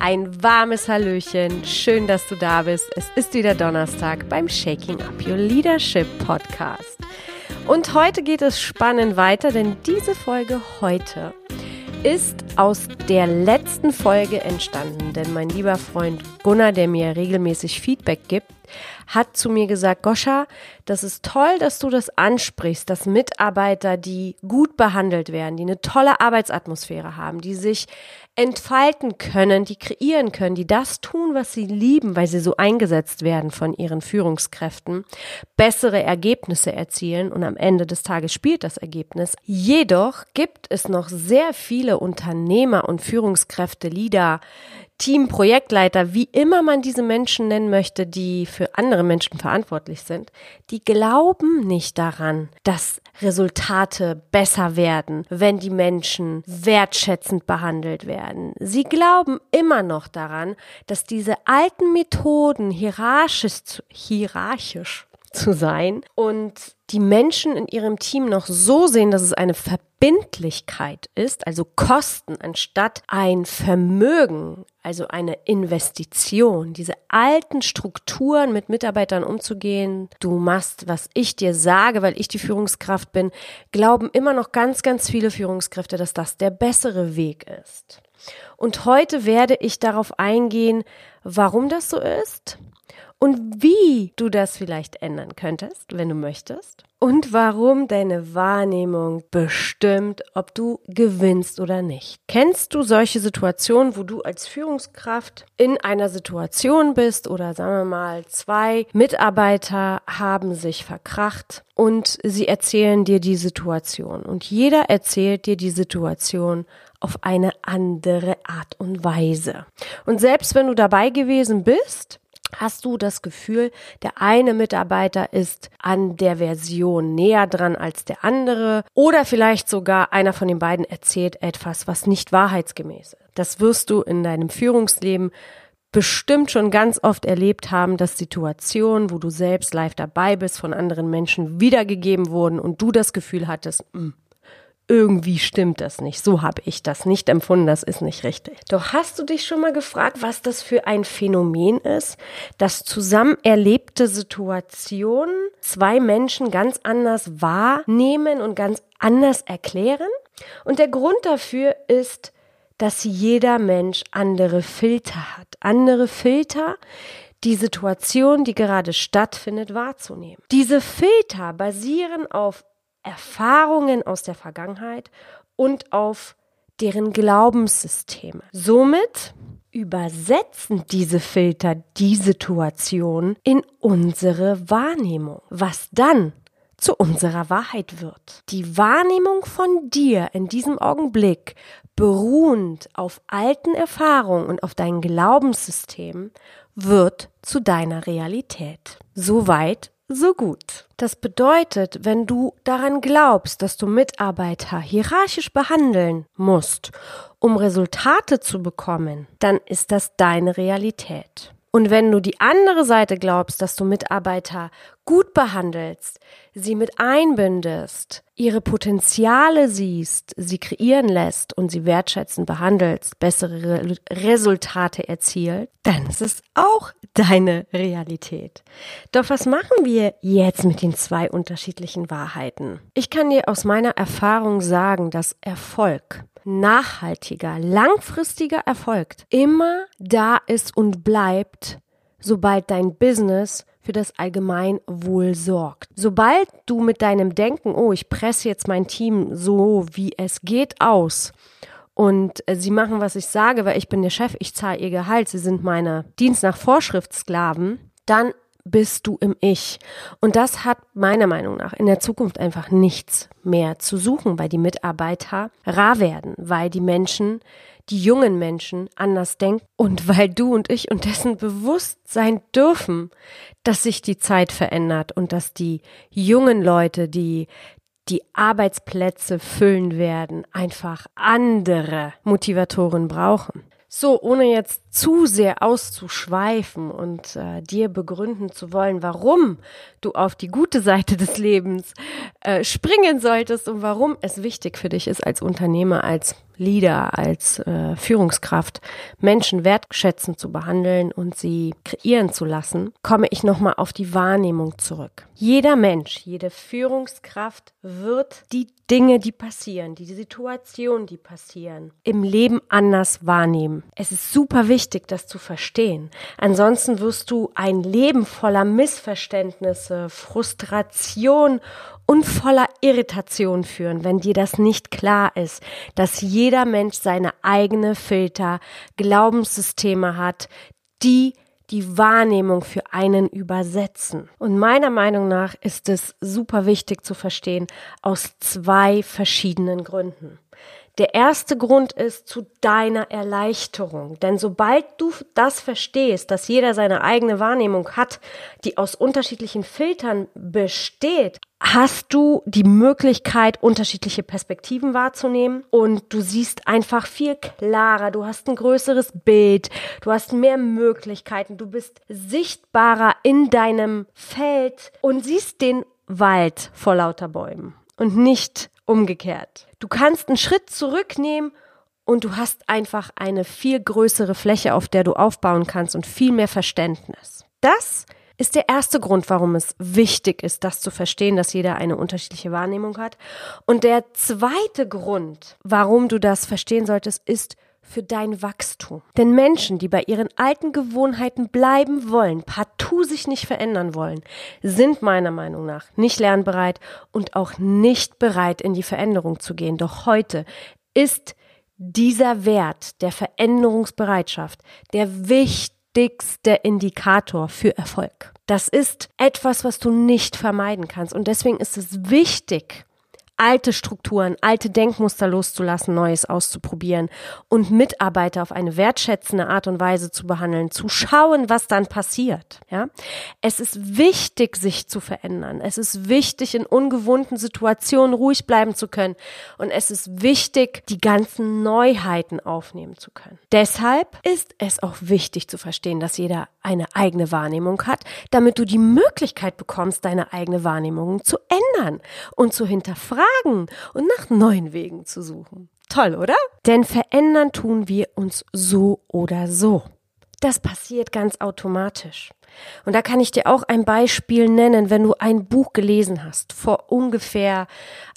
Ein warmes Hallöchen. Schön, dass du da bist. Es ist wieder Donnerstag beim Shaking Up Your Leadership Podcast. Und heute geht es spannend weiter, denn diese Folge heute ist aus der letzten Folge entstanden, denn mein lieber Freund Gunnar, der mir regelmäßig Feedback gibt, hat zu mir gesagt, Goscha, das ist toll, dass du das ansprichst, dass Mitarbeiter, die gut behandelt werden, die eine tolle Arbeitsatmosphäre haben, die sich entfalten können, die kreieren können, die das tun, was sie lieben, weil sie so eingesetzt werden von ihren Führungskräften, bessere Ergebnisse erzielen und am Ende des Tages spielt das Ergebnis. Jedoch gibt es noch sehr viele Unternehmer und Führungskräfte, Leader, Team, Projektleiter, wie immer man diese Menschen nennen möchte, die für andere Menschen verantwortlich sind, die glauben nicht daran, dass Resultate besser werden, wenn die Menschen wertschätzend behandelt werden. Sie glauben immer noch daran, dass diese alten Methoden hierarchisch, hierarchisch zu sein und die Menschen in ihrem Team noch so sehen, dass es eine Verbindlichkeit ist, also Kosten anstatt ein Vermögen, also eine Investition, diese alten Strukturen mit Mitarbeitern umzugehen, du machst, was ich dir sage, weil ich die Führungskraft bin, glauben immer noch ganz, ganz viele Führungskräfte, dass das der bessere Weg ist. Und heute werde ich darauf eingehen, warum das so ist, und wie du das vielleicht ändern könntest, wenn du möchtest und warum deine Wahrnehmung bestimmt, ob du gewinnst oder nicht. Kennst du solche Situationen, wo du als Führungskraft in einer Situation bist oder sagen wir mal, zwei Mitarbeiter haben sich verkracht und sie erzählen dir die Situation und jeder erzählt dir die Situation auf eine andere Art und Weise. Und selbst wenn du dabei gewesen bist, Hast du das Gefühl, der eine Mitarbeiter ist an der Version näher dran als der andere oder vielleicht sogar einer von den beiden erzählt etwas, was nicht wahrheitsgemäß ist? Das wirst du in deinem Führungsleben bestimmt schon ganz oft erlebt haben, dass Situationen, wo du selbst live dabei bist, von anderen Menschen wiedergegeben wurden und du das Gefühl hattest, mh, hm, irgendwie stimmt das nicht. So habe ich das nicht empfunden, das ist nicht richtig. Doch hast du dich schon mal gefragt, was das für ein Phänomen ist, dass zusammen erlebte Situationen zwei Menschen ganz anders wahrnehmen und ganz anders erklären? Und der Grund dafür ist, dass jeder Mensch andere Filter hat. Andere Filter, die Situation, die gerade stattfindet, wahrzunehmen. Diese Filter basieren auf Erfahrungen aus der Vergangenheit und auf deren Glaubenssysteme. Somit übersetzen diese Filter die Situation in unsere Wahrnehmung, was dann zu unserer Wahrheit wird. Die Wahrnehmung von dir in diesem Augenblick, beruhend auf alten Erfahrungen und auf dein Glaubenssystem, wird zu deiner Realität. Soweit so gut. Das bedeutet, wenn du daran glaubst, dass du Mitarbeiter hierarchisch behandeln musst, um Resultate zu bekommen, dann ist das deine Realität. Und wenn du die andere Seite glaubst, dass du Mitarbeiter gut behandelst, sie mit einbindest, ihre Potenziale siehst, sie kreieren lässt und sie wertschätzend behandelst, bessere Resultate erzielt, dann ist es auch deine Realität. Doch was machen wir jetzt mit den zwei unterschiedlichen Wahrheiten? Ich kann dir aus meiner Erfahrung sagen, dass Erfolg nachhaltiger, langfristiger Erfolg immer da ist und bleibt, sobald dein Business für das Allgemeinwohl sorgt. Sobald du mit deinem Denken, oh, ich presse jetzt mein Team so wie es geht aus und äh, sie machen, was ich sage, weil ich bin der Chef, ich zahle ihr Gehalt, sie sind meine Dienst nach Vorschrift Sklaven, dann bist du im Ich. Und das hat meiner Meinung nach in der Zukunft einfach nichts mehr zu suchen, weil die Mitarbeiter rar werden, weil die Menschen, die jungen Menschen anders denken und weil du und ich und dessen bewusst sein dürfen, dass sich die Zeit verändert und dass die jungen Leute, die die Arbeitsplätze füllen werden, einfach andere Motivatoren brauchen. So, ohne jetzt zu sehr auszuschweifen und äh, dir begründen zu wollen, warum du auf die gute Seite des Lebens äh, springen solltest und warum es wichtig für dich ist als Unternehmer, als Leader, als äh, Führungskraft Menschen wertschätzend zu behandeln und sie kreieren zu lassen, komme ich nochmal auf die Wahrnehmung zurück. Jeder Mensch, jede Führungskraft wird die Dinge, die passieren, die Situationen, die passieren, im Leben anders wahrnehmen. Es ist super wichtig, das zu verstehen. Ansonsten wirst du ein Leben voller Missverständnisse, Frustration und voller Irritation führen, wenn dir das nicht klar ist, dass jeder Mensch seine eigene Filter, Glaubenssysteme hat, die die Wahrnehmung für einen übersetzen. Und meiner Meinung nach ist es super wichtig zu verstehen aus zwei verschiedenen Gründen. Der erste Grund ist zu deiner Erleichterung. Denn sobald du das verstehst, dass jeder seine eigene Wahrnehmung hat, die aus unterschiedlichen Filtern besteht, hast du die Möglichkeit, unterschiedliche Perspektiven wahrzunehmen und du siehst einfach viel klarer, du hast ein größeres Bild, du hast mehr Möglichkeiten, du bist sichtbarer in deinem Feld und siehst den Wald vor lauter Bäumen und nicht umgekehrt. Du kannst einen Schritt zurücknehmen und du hast einfach eine viel größere Fläche, auf der du aufbauen kannst und viel mehr Verständnis. Das ist der erste Grund, warum es wichtig ist, das zu verstehen, dass jeder eine unterschiedliche Wahrnehmung hat. Und der zweite Grund, warum du das verstehen solltest, ist für dein Wachstum. Denn Menschen, die bei ihren alten Gewohnheiten bleiben wollen, partout sich nicht verändern wollen, sind meiner Meinung nach nicht lernbereit und auch nicht bereit, in die Veränderung zu gehen. Doch heute ist dieser Wert der Veränderungsbereitschaft der wichtigste wichtigste Indikator für Erfolg. Das ist etwas, was du nicht vermeiden kannst. Und deswegen ist es wichtig, alte Strukturen, alte Denkmuster loszulassen, Neues auszuprobieren und Mitarbeiter auf eine wertschätzende Art und Weise zu behandeln, zu schauen, was dann passiert. Ja, es ist wichtig, sich zu verändern. Es ist wichtig, in ungewohnten Situationen ruhig bleiben zu können. Und es ist wichtig, die ganzen Neuheiten aufnehmen zu können. Deshalb ist es auch wichtig zu verstehen, dass jeder eine eigene Wahrnehmung hat, damit du die Möglichkeit bekommst, deine eigene Wahrnehmung zu ändern und zu hinterfragen hinterfragen und nach neuen Wegen zu suchen. Toll, oder? Denn verändern tun wir uns so oder so. Das passiert ganz automatisch. Und da kann ich dir auch ein Beispiel nennen, wenn du ein Buch gelesen hast, vor ungefähr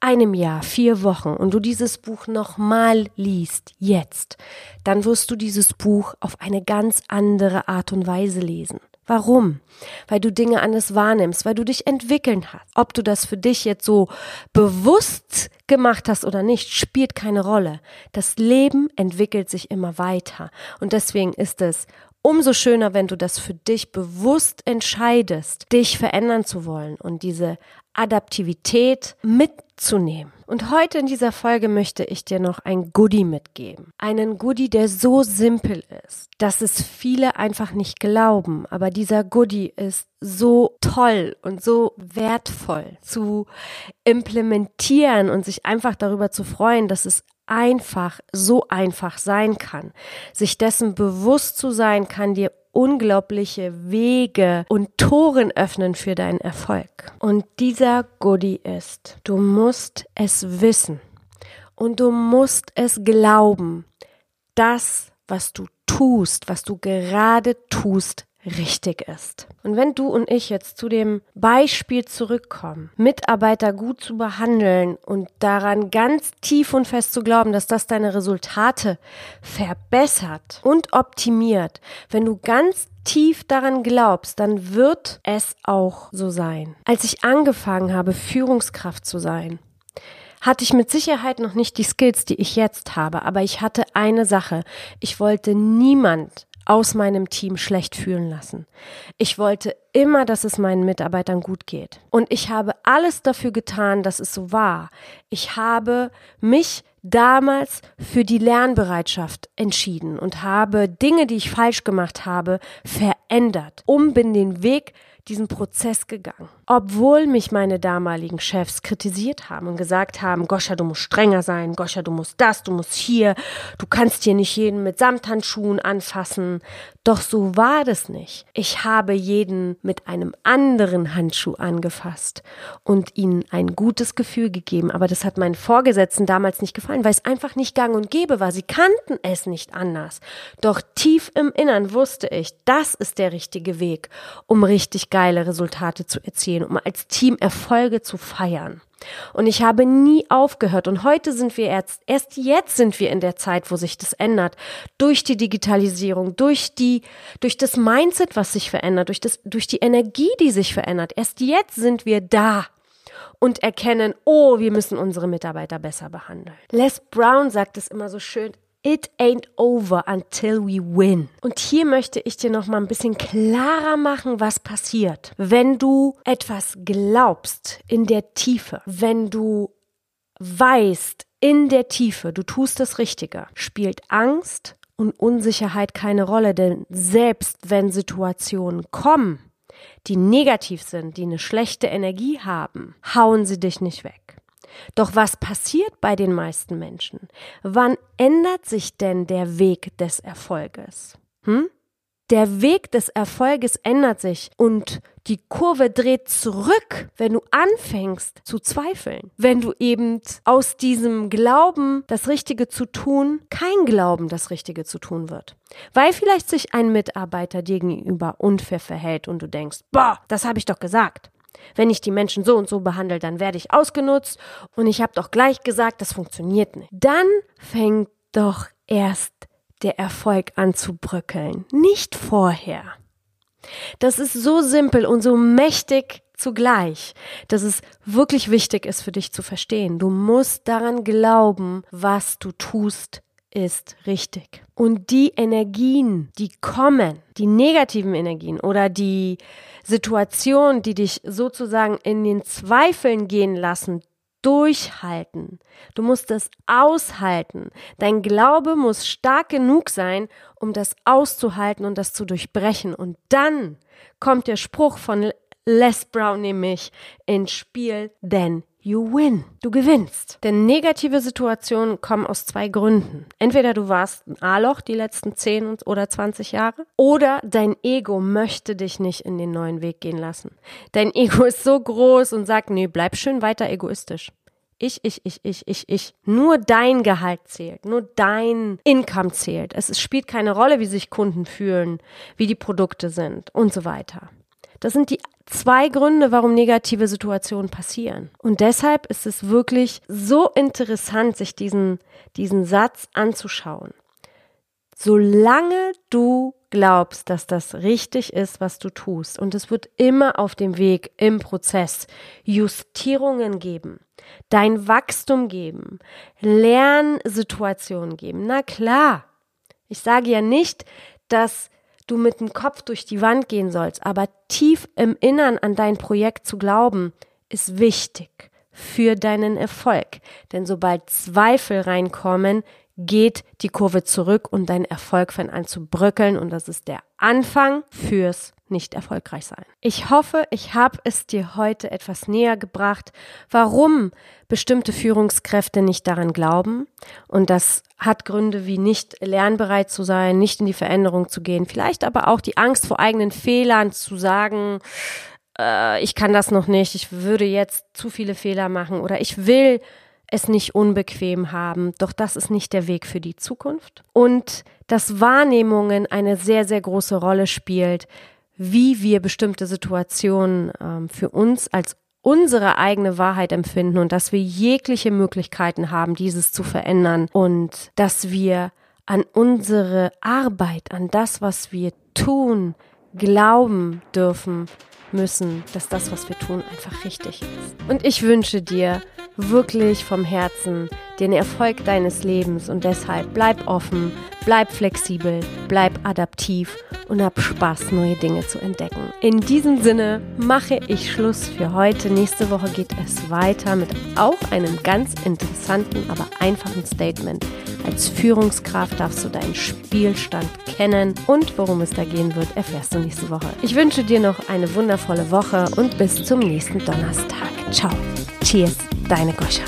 einem Jahr, vier Wochen, und du dieses Buch nochmal liest, jetzt, dann wirst du dieses Buch auf eine ganz andere Art und Weise lesen. Warum? Weil du Dinge anders wahrnimmst, weil du dich entwickeln hast. Ob du das für dich jetzt so bewusst gemacht hast oder nicht, spielt keine Rolle. Das Leben entwickelt sich immer weiter. Und deswegen ist es umso schöner, wenn du das für dich bewusst entscheidest, dich verändern zu wollen und diese Adaptivität mitzunehmen. Und heute in dieser Folge möchte ich dir noch ein Goodie mitgeben. Einen Goodie, der so simpel ist, dass es viele einfach nicht glauben. Aber dieser Goodie ist so toll und so wertvoll zu implementieren und sich einfach darüber zu freuen, dass es einfach, so einfach sein kann. Sich dessen bewusst zu sein, kann dir unglaubliche Wege und Toren öffnen für deinen Erfolg. Und dieser Goodie ist, du musst es wissen und du musst es glauben, das, was du tust, was du gerade tust, richtig ist. Und wenn du und ich jetzt zu dem Beispiel zurückkommen, Mitarbeiter gut zu behandeln und daran ganz tief und fest zu glauben, dass das deine Resultate verbessert und optimiert, wenn du ganz tief daran glaubst, dann wird es auch so sein. Als ich angefangen habe, Führungskraft zu sein, hatte ich mit Sicherheit noch nicht die Skills, die ich jetzt habe, aber ich hatte eine Sache. Ich wollte niemand aus meinem Team schlecht fühlen lassen. Ich wollte immer, dass es meinen Mitarbeitern gut geht. Und ich habe alles dafür getan, dass es so war. Ich habe mich damals für die Lernbereitschaft entschieden und habe Dinge, die ich falsch gemacht habe, verändert, um bin den Weg diesen Prozess gegangen. Obwohl mich meine damaligen Chefs kritisiert haben und gesagt haben, Goscha, du musst strenger sein, Goscha, du musst das, du musst hier, du kannst hier nicht jeden mit Samthandschuhen anfassen. Doch so war das nicht. Ich habe jeden mit einem anderen Handschuh angefasst und ihnen ein gutes Gefühl gegeben. Aber das hat meinen Vorgesetzten damals nicht gefallen. Wollen, weil es einfach nicht gang und gäbe war. Sie kannten es nicht anders. Doch tief im Innern wusste ich, das ist der richtige Weg, um richtig geile Resultate zu erzielen, um als Team Erfolge zu feiern. Und ich habe nie aufgehört. Und heute sind wir erst, erst jetzt sind wir in der Zeit, wo sich das ändert. Durch die Digitalisierung, durch die, durch das Mindset, was sich verändert, durch das, durch die Energie, die sich verändert. Erst jetzt sind wir da und erkennen, oh, wir müssen unsere Mitarbeiter besser behandeln. Les Brown sagt es immer so schön, It ain't over until we win. Und hier möchte ich dir noch mal ein bisschen klarer machen, was passiert, wenn du etwas glaubst in der Tiefe, wenn du weißt in der Tiefe, du tust das Richtige, spielt Angst und Unsicherheit keine Rolle, denn selbst wenn Situationen kommen, die negativ sind, die eine schlechte Energie haben, hauen sie dich nicht weg. Doch was passiert bei den meisten Menschen? Wann ändert sich denn der Weg des Erfolges? Hm? Der Weg des Erfolges ändert sich und die Kurve dreht zurück, wenn du anfängst zu zweifeln. Wenn du eben aus diesem Glauben, das Richtige zu tun, kein Glauben, das Richtige zu tun wird. Weil vielleicht sich ein Mitarbeiter dir gegenüber unfair verhält und du denkst, boah, das habe ich doch gesagt. Wenn ich die Menschen so und so behandle, dann werde ich ausgenutzt und ich habe doch gleich gesagt, das funktioniert nicht. Dann fängt doch erst der Erfolg an zu bröckeln, nicht vorher. Das ist so simpel und so mächtig zugleich, dass es wirklich wichtig ist für dich zu verstehen. Du musst daran glauben, was du tust, ist richtig. Und die Energien, die kommen, die negativen Energien oder die Situationen, die dich sozusagen in den Zweifeln gehen lassen, durchhalten. Du musst es aushalten. Dein Glaube muss stark genug sein, um das auszuhalten und das zu durchbrechen. Und dann kommt der Spruch von Les Brown nämlich ins Spiel, denn you win. Du gewinnst. Denn negative Situationen kommen aus zwei Gründen. Entweder du warst ein A-Loch die letzten 10 oder 20 Jahre oder dein Ego möchte dich nicht in den neuen Weg gehen lassen. Dein Ego ist so groß und sagt, nee, bleib schön weiter egoistisch. Ich, ich, ich, ich, ich, ich. Nur dein Gehalt zählt, nur dein Income zählt. Es spielt keine Rolle, wie sich Kunden fühlen, wie die Produkte sind und so weiter. Das sind die zwei Gründe, warum negative Situationen passieren. Und deshalb ist es wirklich so interessant, sich diesen, diesen Satz anzuschauen. Solange du glaubst, dass das richtig ist, was du tust, und es wird immer auf dem Weg im Prozess Justierungen geben, dein Wachstum geben, Lernsituationen geben. Na klar, ich sage ja nicht, dass du mit dem Kopf durch die Wand gehen sollst, aber tief im Innern an dein Projekt zu glauben, ist wichtig für deinen Erfolg. Denn sobald Zweifel reinkommen, geht die Kurve zurück und dein Erfolg fängt an zu bröckeln und das ist der Anfang fürs nicht erfolgreich sein. Ich hoffe, ich habe es dir heute etwas näher gebracht, warum bestimmte Führungskräfte nicht daran glauben. Und das hat Gründe wie nicht lernbereit zu sein, nicht in die Veränderung zu gehen, vielleicht aber auch die Angst vor eigenen Fehlern zu sagen, äh, ich kann das noch nicht, ich würde jetzt zu viele Fehler machen oder ich will es nicht unbequem haben. Doch das ist nicht der Weg für die Zukunft. Und dass Wahrnehmungen eine sehr, sehr große Rolle spielt, wie wir bestimmte Situationen ähm, für uns als unsere eigene Wahrheit empfinden und dass wir jegliche Möglichkeiten haben, dieses zu verändern und dass wir an unsere Arbeit, an das, was wir tun, glauben dürfen müssen, dass das, was wir tun, einfach richtig ist. Und ich wünsche dir wirklich vom Herzen den Erfolg deines Lebens und deshalb bleib offen, bleib flexibel, bleib adaptiv und hab Spaß, neue Dinge zu entdecken. In diesem Sinne mache ich Schluss für heute. Nächste Woche geht es weiter mit auch einem ganz interessanten, aber einfachen Statement. Als Führungskraft darfst du deinen Spielstand kennen und worum es da gehen wird, erfährst du nächste Woche. Ich wünsche dir noch eine wundervolle Woche und bis zum nächsten Donnerstag. Ciao. Cheers, deine Goscha.